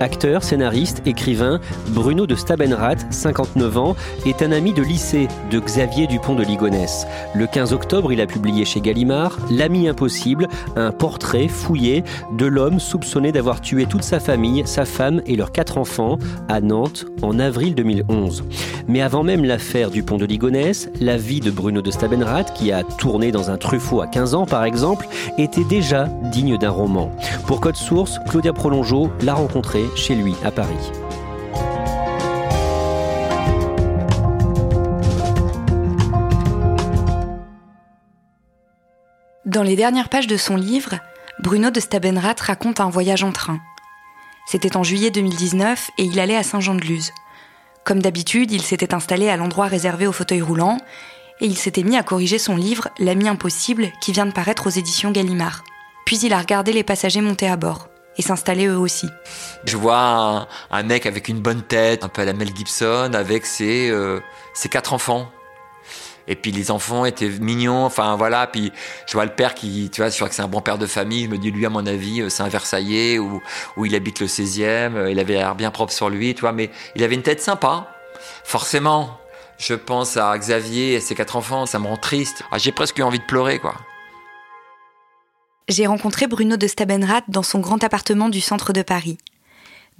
Acteur, scénariste, écrivain, Bruno de Stabenrath, 59 ans, est un ami de lycée de Xavier Dupont de Ligonnès. Le 15 octobre, il a publié chez Gallimard L'ami impossible, un portrait fouillé de l'homme soupçonné d'avoir tué toute sa famille, sa femme et leurs quatre enfants à Nantes en avril 2011. Mais avant même l'affaire Dupont de Ligonnès, la vie de Bruno de Stabenrath, qui a tourné dans un Truffaut à 15 ans par exemple, était déjà digne d'un roman. Pour Code Source, Claudia Prolongeau l'a rencontré chez lui à Paris. Dans les dernières pages de son livre, Bruno de Stabenrath raconte un voyage en train. C'était en juillet 2019 et il allait à Saint-Jean-de-Luz. Comme d'habitude, il s'était installé à l'endroit réservé aux fauteuils roulants et il s'était mis à corriger son livre L'ami impossible qui vient de paraître aux éditions Gallimard. Puis il a regardé les passagers monter à bord et s'installer eux aussi. Je vois un, mec avec une bonne tête, un peu à la Mel Gibson, avec ses, euh, ses quatre enfants. Et puis les enfants étaient mignons, enfin voilà. Puis je vois le père qui, tu vois, je vois que c'est un bon père de famille. Je me dis, lui, à mon avis, euh, c'est un Versaillais où, où il habite le 16e. Euh, il avait l'air bien propre sur lui, tu vois, mais il avait une tête sympa. Forcément, je pense à Xavier et ses quatre enfants, ça me rend triste. Ah, j'ai presque eu envie de pleurer, quoi. J'ai rencontré Bruno de Stabenrath dans son grand appartement du centre de Paris.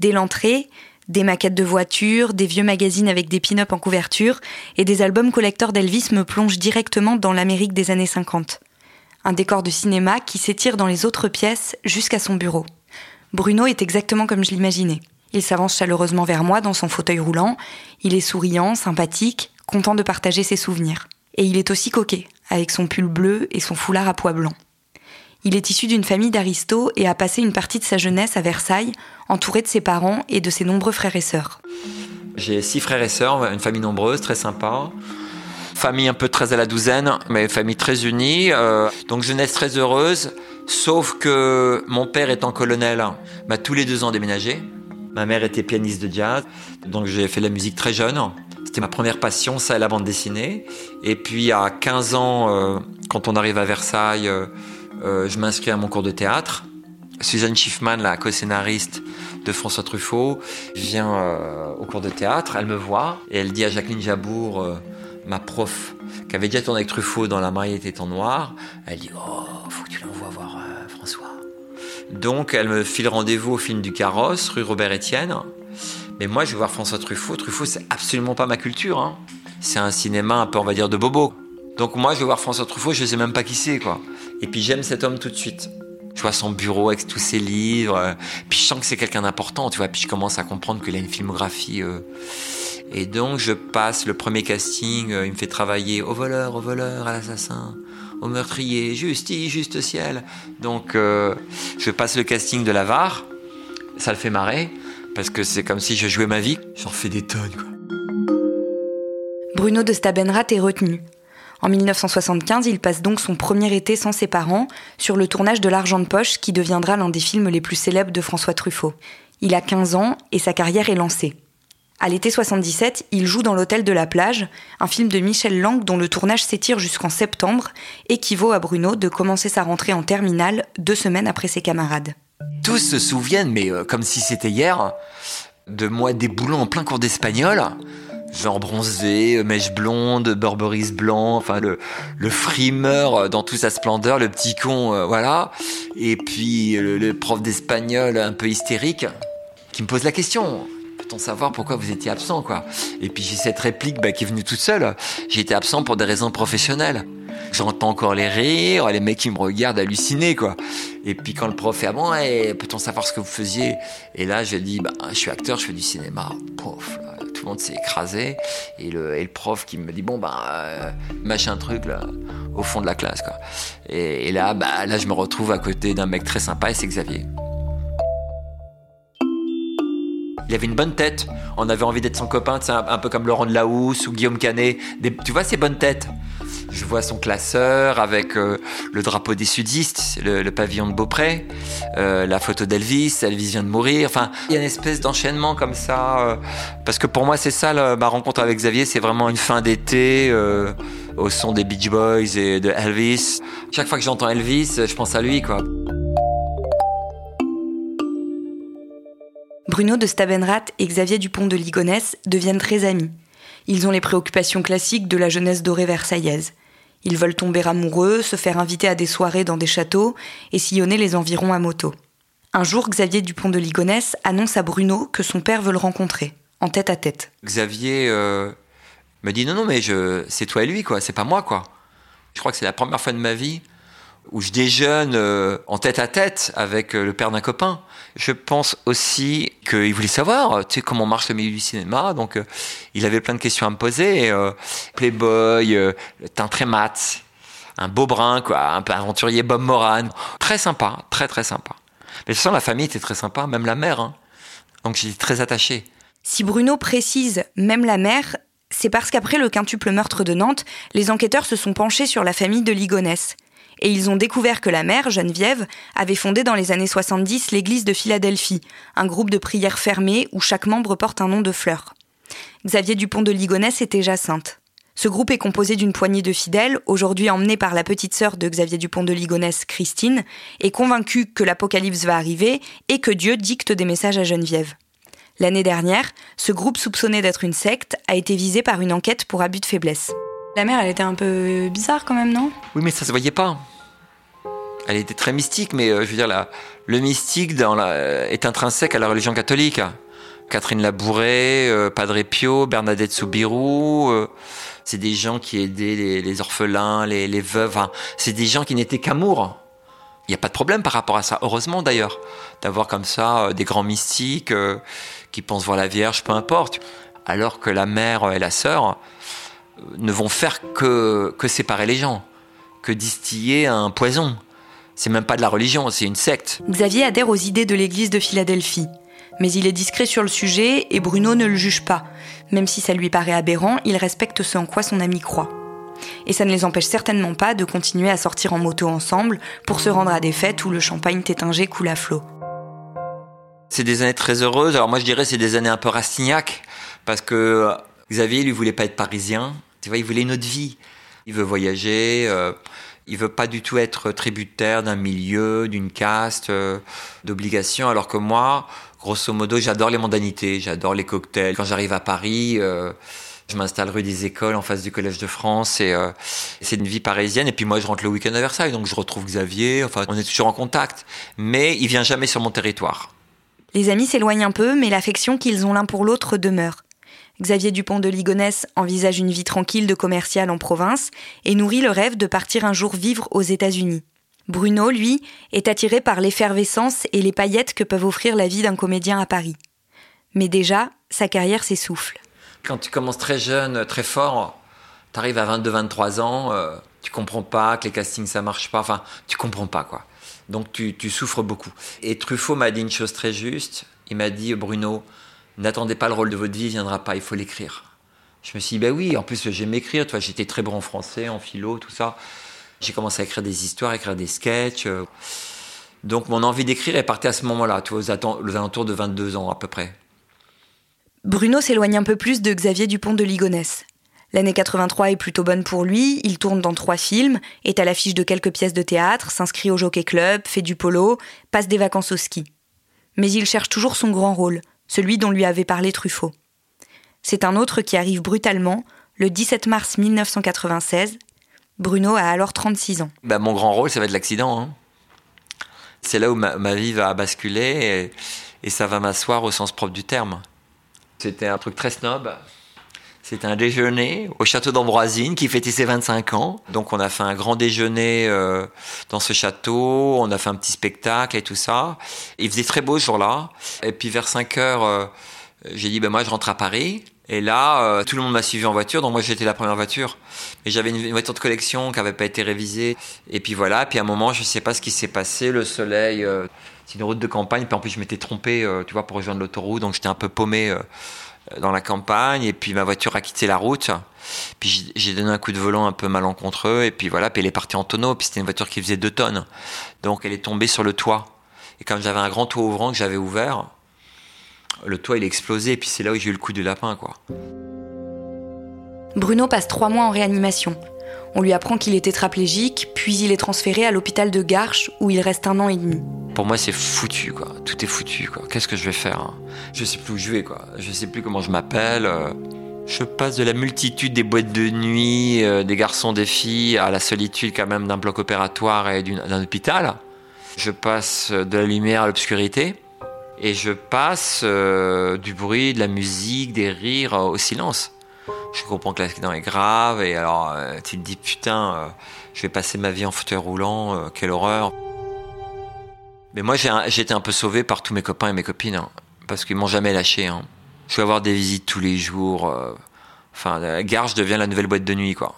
Dès l'entrée, des maquettes de voitures, des vieux magazines avec des pin-up en couverture et des albums collecteurs d'Elvis me plongent directement dans l'Amérique des années 50. Un décor de cinéma qui s'étire dans les autres pièces jusqu'à son bureau. Bruno est exactement comme je l'imaginais. Il s'avance chaleureusement vers moi dans son fauteuil roulant. Il est souriant, sympathique, content de partager ses souvenirs. Et il est aussi coquet, avec son pull bleu et son foulard à pois blanc. Il est issu d'une famille d'aristos et a passé une partie de sa jeunesse à Versailles, entouré de ses parents et de ses nombreux frères et sœurs. J'ai six frères et sœurs, une famille nombreuse, très sympa. Famille un peu très à la douzaine, mais famille très unie. Euh, donc jeunesse très heureuse, sauf que mon père étant colonel m'a tous les deux ans déménagé. Ma mère était pianiste de jazz, donc j'ai fait de la musique très jeune. C'était ma première passion, ça et la bande dessinée. Et puis à 15 ans, euh, quand on arrive à Versailles, euh, euh, je m'inscris à mon cours de théâtre. Suzanne Schiffman, la co-scénariste de François Truffaut, vient euh, au cours de théâtre, elle me voit et elle dit à Jacqueline Jabour, euh, ma prof, qui avait déjà tourné avec Truffaut dans La mariée était en noir, elle dit Oh, faut que tu l'envoies voir François. Donc elle me file rendez-vous au film du carrosse, rue Robert Etienne. Mais moi, je vais voir François Truffaut. Truffaut, c'est absolument pas ma culture. Hein. C'est un cinéma un peu, on va dire, de bobo. Donc moi, je vais voir François Truffaut, je sais même pas qui c'est, quoi. Et puis j'aime cet homme tout de suite. Je vois son bureau avec tous ses livres. Euh, puis je sens que c'est quelqu'un d'important, tu vois. Puis je commence à comprendre qu'il a une filmographie. Euh. Et donc je passe le premier casting. Euh, il me fait travailler au voleur, au voleur, à l'assassin, au meurtrier, justice, juste ciel. Donc je passe le casting de l'avare. Ça le fait marrer parce que c'est comme si je jouais ma vie. J'en fais des tonnes, quoi. Bruno de Stabenrath est retenu. En 1975, il passe donc son premier été sans ses parents sur le tournage de L'argent de poche qui deviendra l'un des films les plus célèbres de François Truffaut. Il a 15 ans et sa carrière est lancée. À l'été 77, il joue dans l'hôtel de la plage, un film de Michel Lang dont le tournage s'étire jusqu'en septembre, équivaut à Bruno de commencer sa rentrée en terminale deux semaines après ses camarades. Tous se souviennent, mais euh, comme si c'était hier, de moi déboulant en plein cours d'espagnol genre bronzé, mèche blonde, Burberry blanc, enfin le, le frimeur dans toute sa splendeur, le petit con, euh, voilà. Et puis le, le prof d'espagnol un peu hystérique qui me pose la question peut-on savoir pourquoi vous étiez absent, quoi? Et puis j'ai cette réplique bah, qui est venue toute seule. J'ai été absent pour des raisons professionnelles. J'entends encore les rires, les mecs qui me regardent hallucinés, quoi. Et puis quand le prof est à moi, peut-on savoir ce que vous faisiez Et là, je dis, bah, je suis acteur, je fais du cinéma. Pouf, tout le monde s'est écrasé. Et le, prof qui me dit, bon, bah, euh, machin truc, là, au fond de la classe, quoi. Et, là, bah, là, je me retrouve à côté d'un mec très sympa, et c'est Xavier. Il avait une bonne tête. On avait envie d'être son copain, un, un peu comme Laurent de Delahousse ou Guillaume Canet. tu vois ces bonnes têtes? Je vois son classeur avec euh, le drapeau des sudistes, le, pavillon de Beaupré, euh, la photo d'Elvis, Elvis vient de mourir. Enfin, il y a une espèce d'enchaînement comme ça. Euh, parce que pour moi, c'est ça, ma rencontre avec Xavier, c'est vraiment une fin d'été au son des Beach Boys et de Elvis. Chaque fois que j'entends Elvis, je pense à lui, quoi. Bruno de Stabenrath et Xavier Dupont de Ligonnès deviennent très amis. Ils ont les préoccupations classiques de la jeunesse dorée versaillaise. Ils veulent tomber amoureux, se faire inviter à des soirées dans des châteaux et sillonner les environs à moto. Un jour, Xavier Dupont de Ligonnès annonce à Bruno que son père veut le rencontrer, en tête à tête. Xavier euh, me dit non, non, mais c'est toi et lui, quoi, c'est pas moi, quoi. Je crois que c'est la première fois de ma vie où je déjeune euh, en tête à tête avec euh, le père d'un copain. Je pense aussi qu'il voulait savoir, tu sais, comment marche le milieu du cinéma. Donc, euh, il avait plein de questions à me poser. Playboy, teint très mat, un beau brun, quoi, un peu aventurier Bob Moran. Très sympa, très très sympa. Mais toute façon, la famille était très sympa, même la mère. Hein. Donc, j'étais très attaché. Si Bruno précise même la mère, c'est parce qu'après le quintuple meurtre de Nantes, les enquêteurs se sont penchés sur la famille de Ligonès et ils ont découvert que la mère, Geneviève, avait fondé dans les années 70 l'église de Philadelphie, un groupe de prières fermées où chaque membre porte un nom de fleur. Xavier Dupont de Ligonnès était Jacinthe. Ce groupe est composé d'une poignée de fidèles, aujourd'hui emmenés par la petite sœur de Xavier Dupont de Ligonnès, Christine, et convaincus que l'apocalypse va arriver et que Dieu dicte des messages à Geneviève. L'année dernière, ce groupe soupçonné d'être une secte a été visé par une enquête pour abus de faiblesse. La mère, elle était un peu bizarre quand même, non? Oui, mais ça se voyait pas. Elle était très mystique, mais euh, je veux dire, le mystique euh, est intrinsèque à la religion catholique. Catherine Labouré, euh, Padre Pio, Bernadette Soubirou, c'est des gens qui aidaient les, orphelins, les, les veuves. c'est des gens qui n'étaient qu'amour. Il n'y a pas de problème par rapport à ça, heureusement d'ailleurs, d'avoir comme ça des grands mystiques qui pensent voir la Vierge, peu importe. Alors que la mère et la sœur, ne vont faire que, que séparer les gens, que distiller un poison. C'est même pas de la religion, c'est une secte. Xavier adhère aux idées de l'église de Philadelphie. Mais il est discret sur le sujet et Bruno ne le juge pas. Même si ça lui paraît aberrant, il respecte ce en quoi son ami croit. Et ça ne les empêche certainement pas de continuer à sortir en moto ensemble pour se rendre à des fêtes où le champagne tétingé coule à flot. C'est des années très heureuses. Alors moi je dirais c'est des années un peu rastignac parce que Xavier lui voulait pas être parisien, tu vois, il voulait une autre vie. Il veut voyager. Euh, il veut pas du tout être tributaire d'un milieu, d'une caste, euh, d'obligations. Alors que moi, grosso modo, j'adore les mondanités, j'adore les cocktails. Quand j'arrive à Paris, euh, je m'installe rue des Écoles, en face du Collège de France, et euh, c'est une vie parisienne. Et puis moi, je rentre le week-end à Versailles, donc je retrouve Xavier. Enfin, on est toujours en contact, mais il vient jamais sur mon territoire. Les amis s'éloignent un peu, mais l'affection qu'ils ont l'un pour l'autre demeure. Xavier Dupont de Ligonnès envisage une vie tranquille de commercial en province et nourrit le rêve de partir un jour vivre aux États-Unis. Bruno, lui, est attiré par l'effervescence et les paillettes que peuvent offrir la vie d'un comédien à Paris. Mais déjà, sa carrière s'essouffle. Quand tu commences très jeune, très fort, tu arrives à 22-23 ans, euh, tu comprends pas que les castings ça marche pas, enfin, tu comprends pas quoi. Donc tu, tu souffres beaucoup. Et Truffaut m'a dit une chose très juste, il m'a dit Bruno, n'attendez pas le rôle de votre vie, il viendra pas, il faut l'écrire. Je me suis dit, ben oui, en plus j'aime écrire, tu vois, j'étais très bon en français, en philo, tout ça. J'ai commencé à écrire des histoires, à écrire des sketchs. Euh. Donc mon envie d'écrire est partie à ce moment-là, vois, aux alentours de 22 ans à peu près. Bruno s'éloigne un peu plus de Xavier Dupont de Ligonnès. L'année 83 est plutôt bonne pour lui, il tourne dans trois films, est à l'affiche de quelques pièces de théâtre, s'inscrit au jockey club, fait du polo, passe des vacances au ski. Mais il cherche toujours son grand rôle, celui dont lui avait parlé Truffaut. C'est un autre qui arrive brutalement, le 17 mars 1996. Bruno a alors 36 ans. Bah, mon grand rôle, ça va être l'accident. Hein. C'est là où ma, vie va basculer et, et ça va m'asseoir au sens propre du terme. C'était un truc très snob. C'était un déjeuner au château d'Ambroisine qui fêtait ses 25 ans. Donc on a fait un grand déjeuner euh, dans ce château, on a fait un petit spectacle et tout ça. Il faisait très beau ce jour-là. Et puis vers 5 heures, euh, j'ai dit ben moi je rentre à Paris. Et là, euh, tout le monde m'a suivi en voiture, donc moi j'étais la première voiture. Et j'avais une, voiture de collection qui n'avait pas été révisée. Et puis voilà, puis à un moment, je ne sais pas ce qui s'est passé, le soleil, c'est une route de campagne, puis en plus je m'étais trompé, tu vois, pour rejoindre l'autoroute, donc j'étais un peu paumé dans la campagne et puis ma voiture a quitté la route. Puis j'ai donné un coup de volant un peu malencontreux et puis voilà, puis elle est partie en tonneau. Puis c'était une voiture qui faisait 2 tonnes, donc elle est tombée sur le toit. Et comme j'avais un grand toit ouvrant que j'avais ouvert, le toit il a explosé et puis c'est là où j'ai eu le coup de lapin quoi. Bruno passe trois mois en réanimation. On lui apprend qu'il est tétraplégique, puis il est transféré à l'hôpital de Garches où il reste un an et demi. Pour moi, c'est foutu, quoi. Tout est foutu, quoi. Qu'est-ce que je vais faire hein? Je sais plus où je vais, quoi. Je sais plus comment je m'appelle. Euh. Je passe de la multitude des boîtes de nuit, euh, des garçons, des filles, à la solitude quand même d'un bloc opératoire et d'un hôpital. Je passe de la lumière à l'obscurité. Et je passe euh, du bruit, de la musique, des rires au silence je comprends que l'accident est grave et alors euh, tu te dis putain, euh, je vais passer ma vie en fauteuil roulant, euh, quelle horreur. Mais moi j'ai été un peu sauvé par tous mes copains et mes copines hein, parce qu'ils m'ont jamais lâché. Hein. Je vais avoir des visites tous les jours. Enfin, Garge devient la nouvelle boîte de nuit quoi.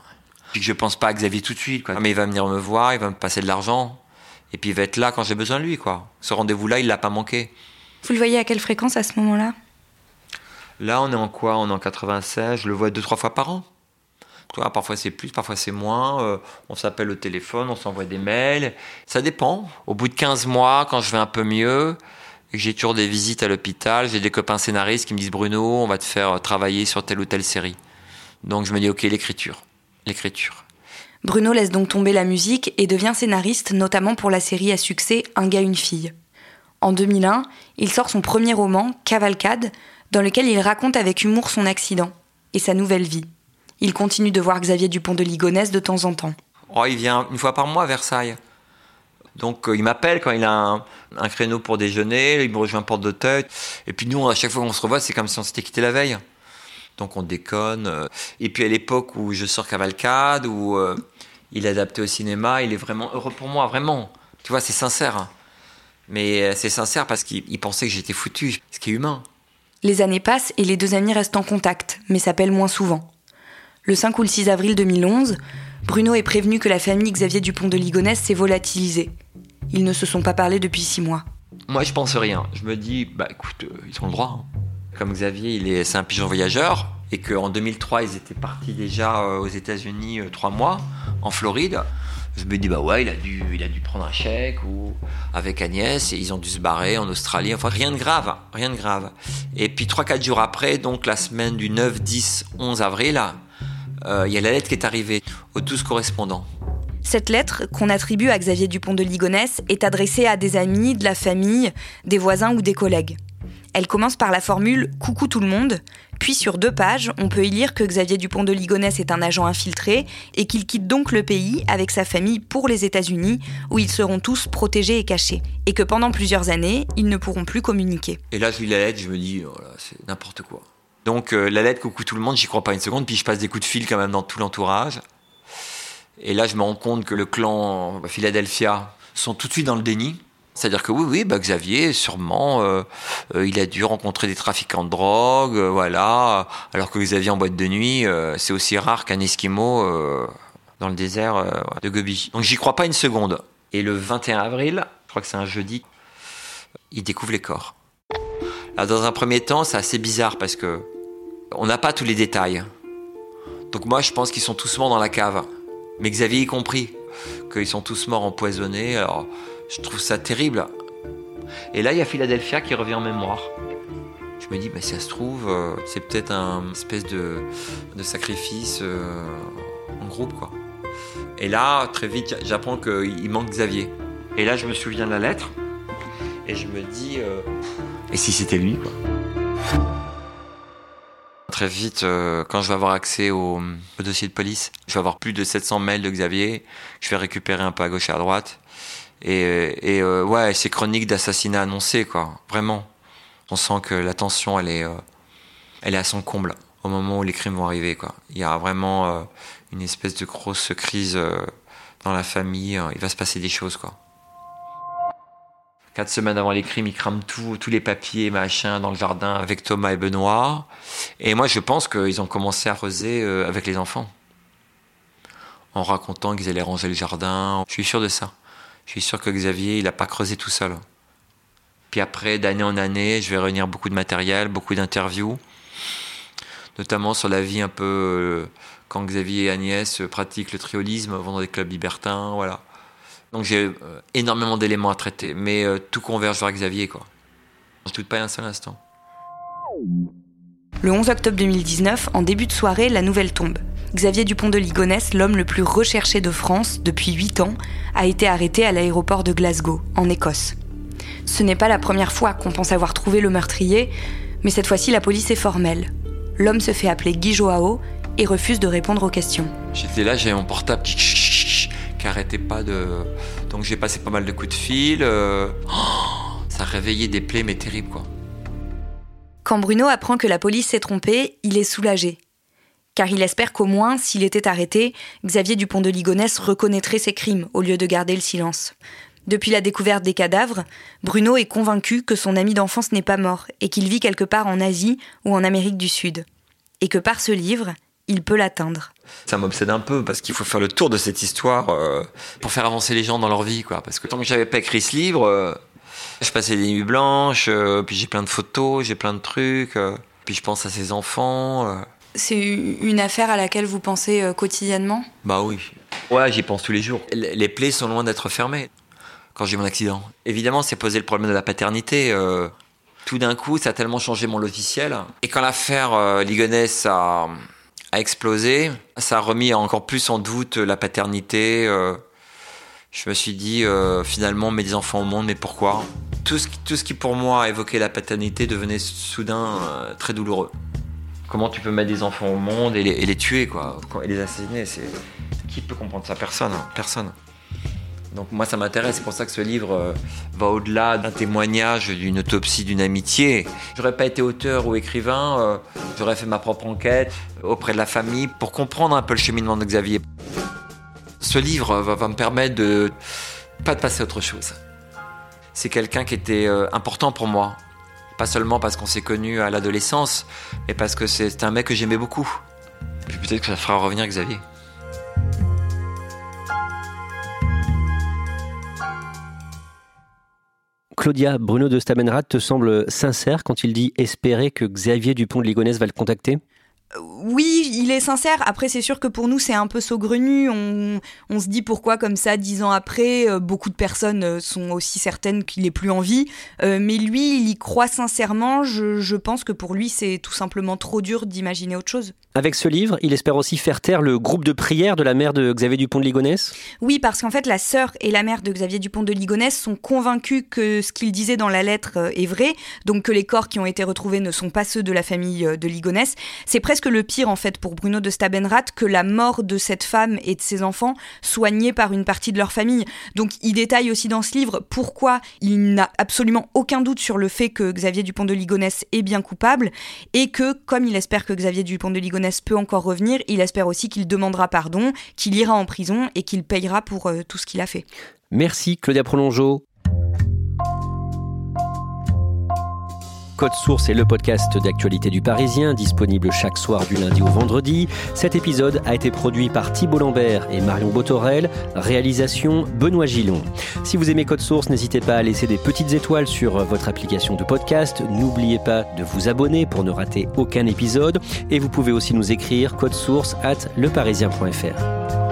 Puis je pense pas à Xavier tout de suite quoi. Mais il va venir me voir, il va me passer de l'argent et puis il va être là quand j'ai besoin de lui quoi. Ce rendez-vous là, il l'a pas manqué. Vous le voyez à quelle fréquence à ce moment-là? Là, on est en quoi? On est en 96, je le vois deux, trois fois par an. parfois c'est plus, parfois c'est moins. Euh, on s'appelle au téléphone, on s'envoie des mails. Ça dépend. Au bout de 15 mois, quand je vais un peu mieux, j'ai toujours des visites à l'hôpital, j'ai des copains scénaristes qui me disent Bruno, on va te faire travailler sur telle ou telle série. Donc je me dis ok, l'écriture. L'écriture. Bruno laisse donc tomber la musique et devient scénariste, notamment pour la série à succès Un gars, une fille. En 2001, il sort son premier roman, Cavalcade, dans lequel il raconte avec humour son accident et sa nouvelle vie. Il continue de voir Xavier Dupont de Ligonnès de temps en temps. Oh, il vient une fois par mois à Versailles. Donc euh, il m'appelle quand il a un, créneau pour déjeuner, il me rejoint Porte d'Auteuil. Et puis nous, à chaque fois qu'on se revoit, c'est comme si on s'était quitté la veille. Donc on déconne. Euh. Et puis à l'époque où je sors Cavalcade, où euh, il est adapté au cinéma, il est vraiment heureux pour moi, vraiment. Tu vois, c'est sincère. Hein. Mais c'est sincère parce qu'il pensait que j'étais foutu, ce qui est humain. Les années passent et les deux amis restent en contact, mais s'appellent moins souvent. Le 5 ou le 6 avril 2011, Bruno est prévenu que la famille Xavier Dupont de Ligonnès s'est volatilisée. Ils ne se sont pas parlé depuis six mois. Moi, je pense rien. Je me dis, bah écoute, euh, ils ont le droit. Hein. Comme Xavier, il est, c'est un pigeon voyageur, et qu'en 2003, ils étaient partis déjà euh, aux États-Unis euh, trois mois, en Floride je me dis bah ouais il a dû il a dû prendre un chèque ou avec Agnès et ils ont dû se barrer en Australie. Enfin rien de grave rien de grave. Et puis trois quatre jours après donc la semaine du 9 10 11 avril euh, il y a la lettre qui est arrivée aux 12 correspondants cette lettre, qu'on attribue à Xavier Dupont de Ligonnès, est adressée à des amis, de la famille, des voisins ou des collègues. Elle commence par la formule Coucou tout le monde, puis sur deux pages, on peut y lire que Xavier Dupont de Ligonnès est un agent infiltré et qu'il quitte donc le pays avec sa famille pour les États-Unis, où ils seront tous protégés et cachés, et que pendant plusieurs années, ils ne pourront plus communiquer. Et là, je lis la lettre, je me dis, oh c'est n'importe quoi. Donc euh, la lettre Coucou tout le monde, j'y crois pas une seconde, puis je passe des coups de fil quand même dans tout l'entourage. Et là, je me rends compte que le clan Philadelphia sont tout de suite dans le déni. C'est-à-dire que oui, oui, bah Xavier, sûrement, euh, euh, il a dû rencontrer des trafiquants de drogue, euh, voilà. Alors que Xavier en boîte de nuit, c'est aussi rare qu'un esquimau dans le désert de Gobi. Donc j'y crois pas une seconde. Et le 21 avril, je crois que c'est un jeudi, il découvre les corps. Dans un premier temps, c'est assez bizarre parce que on n'a pas tous les détails. Donc moi, je pense qu'ils sont tous morts dans la cave. Mais Xavier y compris qu'ils sont tous morts empoisonnés. Je trouve ça terrible. Et là, il y a Philadelphia qui revient en mémoire. Je me dis, bah, si ça se trouve, euh, c'est peut-être un espèce de, de sacrifice euh, en groupe, quoi. Et là, très vite, j'apprends qu'il manque Xavier. Et là, je me souviens de la lettre. Et je me dis, euh, et si c'était lui, quoi? Très vite, quand je vais avoir accès au, au dossier de police, je vais avoir plus de 700 mails de Xavier. Je vais récupérer un peu à gauche et à droite. Et, euh, ouais, c'est chronique d'assassinat annoncé, quoi. Vraiment. On sent que la tension, elle est, euh, elle est à son comble au moment où les crimes vont arriver, quoi. Il y a vraiment euh, une espèce de grosse crise dans la famille. Il va se passer des choses, quoi. Quatre semaines avant les crimes, ils crament tout, tous les papiers, machin, dans le jardin avec Thomas et Benoît. Et moi, je pense qu'ils ont commencé à creuser avec les enfants. En racontant qu'ils allaient ranger le jardin. Je suis sûr de ça. Je suis sûr que Xavier, il n'a pas creusé tout seul. Puis après, d'année en année, je vais réunir beaucoup de matériel, beaucoup d'interviews. Notamment sur la vie un peu euh, quand Xavier et Agnès euh, pratiquent le triolisme, vont dans des clubs libertins, voilà. Donc j'ai euh, énormément d'éléments à traiter, mais tout converge vers Xavier, quoi. Je doute pas un seul instant. Le 11 octobre 2019, en début de soirée, la nouvelle tombe. Xavier Dupont de Ligonnès, l'homme le plus recherché de France depuis 8 ans, a été arrêté à l'aéroport de Glasgow, en Écosse. Ce n'est pas la première fois qu'on pense avoir trouvé le meurtrier, mais cette fois-ci la police est formelle. L'homme se fait appeler Guy Joao et refuse de répondre aux questions. J'étais là, j'avais mon portable qui, qui arrêtait pas de. Donc j'ai passé pas mal de coups de fil. euh, oh, ça réveillait des plaies, mais terribles, quoi. Quand Bruno apprend que la police s'est trompée, il est soulagé. Car il espère qu'au moins, s'il était arrêté, Xavier Dupont de Ligonnès reconnaîtrait ses crimes au lieu de garder le silence. Depuis la découverte des cadavres, Bruno est convaincu que son ami d'enfance n'est pas mort et qu'il vit quelque part en Asie ou en Amérique du Sud. Et que par ce livre, il peut l'atteindre. Ça m'obsède un peu parce qu'il faut faire le tour de cette histoire euh, pour faire avancer les gens dans leur vie, quoi. Parce que tant que j'avais pas écrit ce livre, euh, je passais des nuits blanches, euh, puis j'ai plein de photos, j'ai plein de trucs, puis je pense à ses enfants. C'est une affaire à laquelle vous pensez euh, quotidiennement? Bah oui. Ouais, j'y pense tous les jours. Les plaies sont loin d'être fermées. Quand j'ai eu mon accident. Évidemment, c'est posé le problème de la paternité. euh, tout d'un coup, ça a tellement changé mon logiciel. Et quand l'affaire euh, Ligonnès a, explosé, ça a remis encore plus en doute la paternité. euh, je me suis dit, finalement, on met des enfants au monde, mais pourquoi? Tout ce, qui, pour moi, évoquait la paternité devenait soudain très douloureux. Comment tu peux mettre des enfants au monde et les, tuer, quoi, et les assassiner c'est... Qui peut comprendre ça? Personne, hein, personne. Donc moi ça m'intéresse, c'est pour ça que ce livre euh, va au-delà d'un témoignage, d'une autopsie, d'une amitié. J'aurais pas été auteur ou écrivain, euh, j'aurais fait ma propre enquête auprès de la famille pour comprendre un peu le cheminement de Xavier. Ce livre va, va me permettre de pas de passer à autre chose. C'est quelqu'un qui était euh, important pour moi, pas seulement parce qu'on s'est connus à l'adolescence, mais parce que c'est un mec que j'aimais beaucoup. Et puis peut-être que ça fera revenir Xavier. Claudia, Bruno de Stamenrath te semble sincère quand il dit espérer que Xavier Dupont de Ligonnès va le contacter? Oui, il est sincère. Après, c'est sûr que pour nous, c'est un peu saugrenu. On, on se dit pourquoi, comme ça, dix ans après, euh, beaucoup de personnes euh, sont aussi certaines qu'il est plus en vie. Euh, mais lui, il y croit sincèrement. Je, je pense que pour lui, c'est tout simplement trop dur d'imaginer autre chose. Avec ce livre, il espère aussi faire taire le groupe de prière de la mère de Xavier Dupont de Ligonnès Oui, parce qu'en fait, la sœur et la mère de Xavier Dupont de Ligonnès sont convaincus que ce qu'il disait dans la lettre est vrai, donc que les corps qui ont été retrouvés ne sont pas ceux de la famille de Ligonnès. C'est presque le pire, en fait, pour Bruno de Stabenrath que la mort de cette femme et de ses enfants soit niée par une partie de leur famille. Donc, il détaille aussi dans ce livre pourquoi il n'a absolument aucun doute sur le fait que Xavier Dupont de Ligonnès est bien coupable et que, comme il espère que Xavier Dupont de Ligonnès peut encore revenir, il espère aussi qu'il demandera pardon, qu'il ira en prison et qu'il payera pour euh, tout ce qu'il a fait. Merci Claudia Prolongeau. Code Source est le podcast d'actualité du Parisien, disponible chaque soir du lundi au vendredi. Cet épisode a été produit par Thibault Lambert et Marion Botorel, réalisation Benoît Gillon. Si vous aimez Code Source, n'hésitez pas à laisser des petites étoiles sur votre application de podcast. N'oubliez pas de vous abonner pour ne rater aucun épisode. Et vous pouvez aussi nous écrire code source at leparisien.fr.